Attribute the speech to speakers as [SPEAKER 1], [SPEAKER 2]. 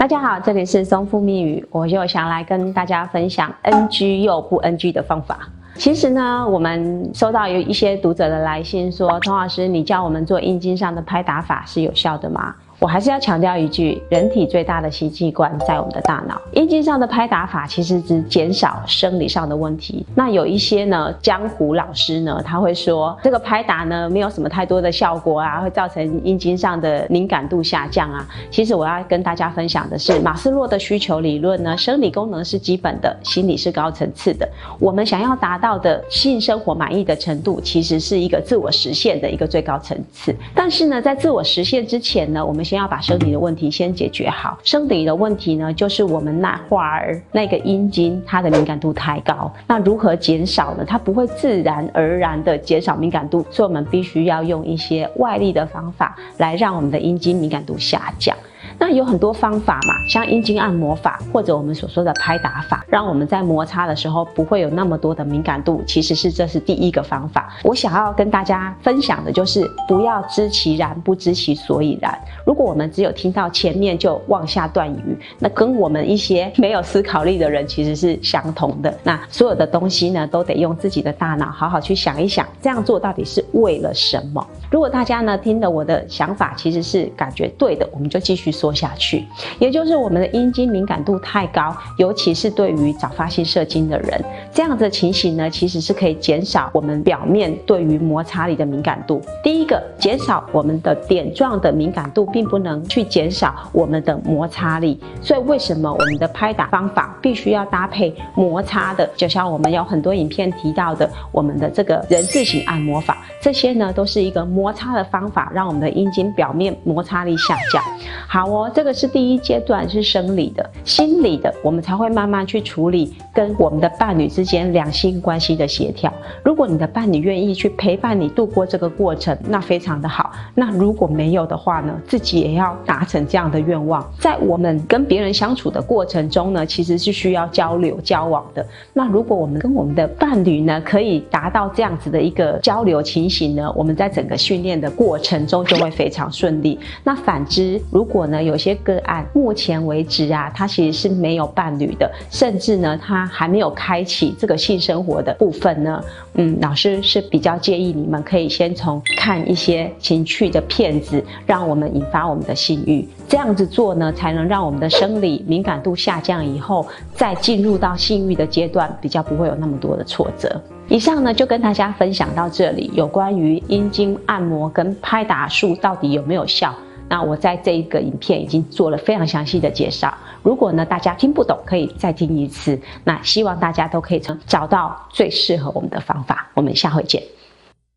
[SPEAKER 1] 大家好，这里是松富密语，我又想来跟大家分享 NG 又不 NG 的方法。其实呢，我们收到有一些读者的来信说，童老师，你教我们做阴茎上的拍打法是有效的吗？我还是要强调一句，人体最大的吸气官在我们的大脑。阴茎上的拍打法其实只减少生理上的问题。那有一些呢，江湖老师呢，他会说这个拍打呢没有什么太多的效果啊，会造成阴茎上的敏感度下降啊。其实我要跟大家分享的是，马斯洛的需求理论呢，生理功能是基本的，心理是高层次的。我们想要达到的性生活满意的程度，其实是一个自我实现的一个最高层次。但是呢，在自我实现之前呢，我们先要把生理的问题先解决好。生理的问题呢，就是我们那花儿那个阴茎它的敏感度太高。那如何减少呢？它不会自然而然的减少敏感度，所以我们必须要用一些外力的方法来让我们的阴茎敏感度下降。那有很多方法嘛，像阴茎按摩法，或者我们所说的拍打法，让我们在摩擦的时候不会有那么多的敏感度。其实是这是第一个方法。我想要跟大家分享的就是不要知其然不知其所以然。如果我们只有听到前面就妄下断语，那跟我们一些没有思考力的人其实是相同的。那所有的东西呢，都得用自己的大脑好好去想一想，这样做到底是为了什么？如果大家呢听了我的想法，其实是感觉对的，我们就继续说。下去，也就是我们的阴茎敏感度太高，尤其是对于早发性射精的人，这样的情形呢，其实是可以减少我们表面对于摩擦力的敏感度。第一个，减少我们的点状的敏感度，并不能去减少我们的摩擦力。所以，为什么我们的拍打方法必须要搭配摩擦的？就像我们有很多影片提到的，我们的这个人字形按摩法，这些呢，都是一个摩擦的方法，让我们的阴茎表面摩擦力下降。好哦。这个是第一阶段，是生理的、心理的，我们才会慢慢去处理跟我们的伴侣之间两性关系的协调。如果你的伴侣愿意去陪伴你度过这个过程，那非常的好。那如果没有的话呢，自己也要达成这样的愿望。在我们跟别人相处的过程中呢，其实是需要交流交往的。那如果我们跟我们的伴侣呢，可以达到这样子的一个交流情形呢，我们在整个训练的过程中就会非常顺利。那反之，如果呢有些个案，目前为止啊，他其实是没有伴侣的，甚至呢，他还没有开启这个性生活的部分呢。嗯，老师是比较建议你们可以先从看一些情趣的片子，让我们引发我们的性欲，这样子做呢，才能让我们的生理敏感度下降以后，再进入到性欲的阶段，比较不会有那么多的挫折。以上呢，就跟大家分享到这里，有关于阴茎按摩跟拍打术到底有没有效。那我在这一个影片已经做了非常详细的介绍。如果呢大家听不懂，可以再听一次。那希望大家都可以从找到最适合我们的方法。我们下回见。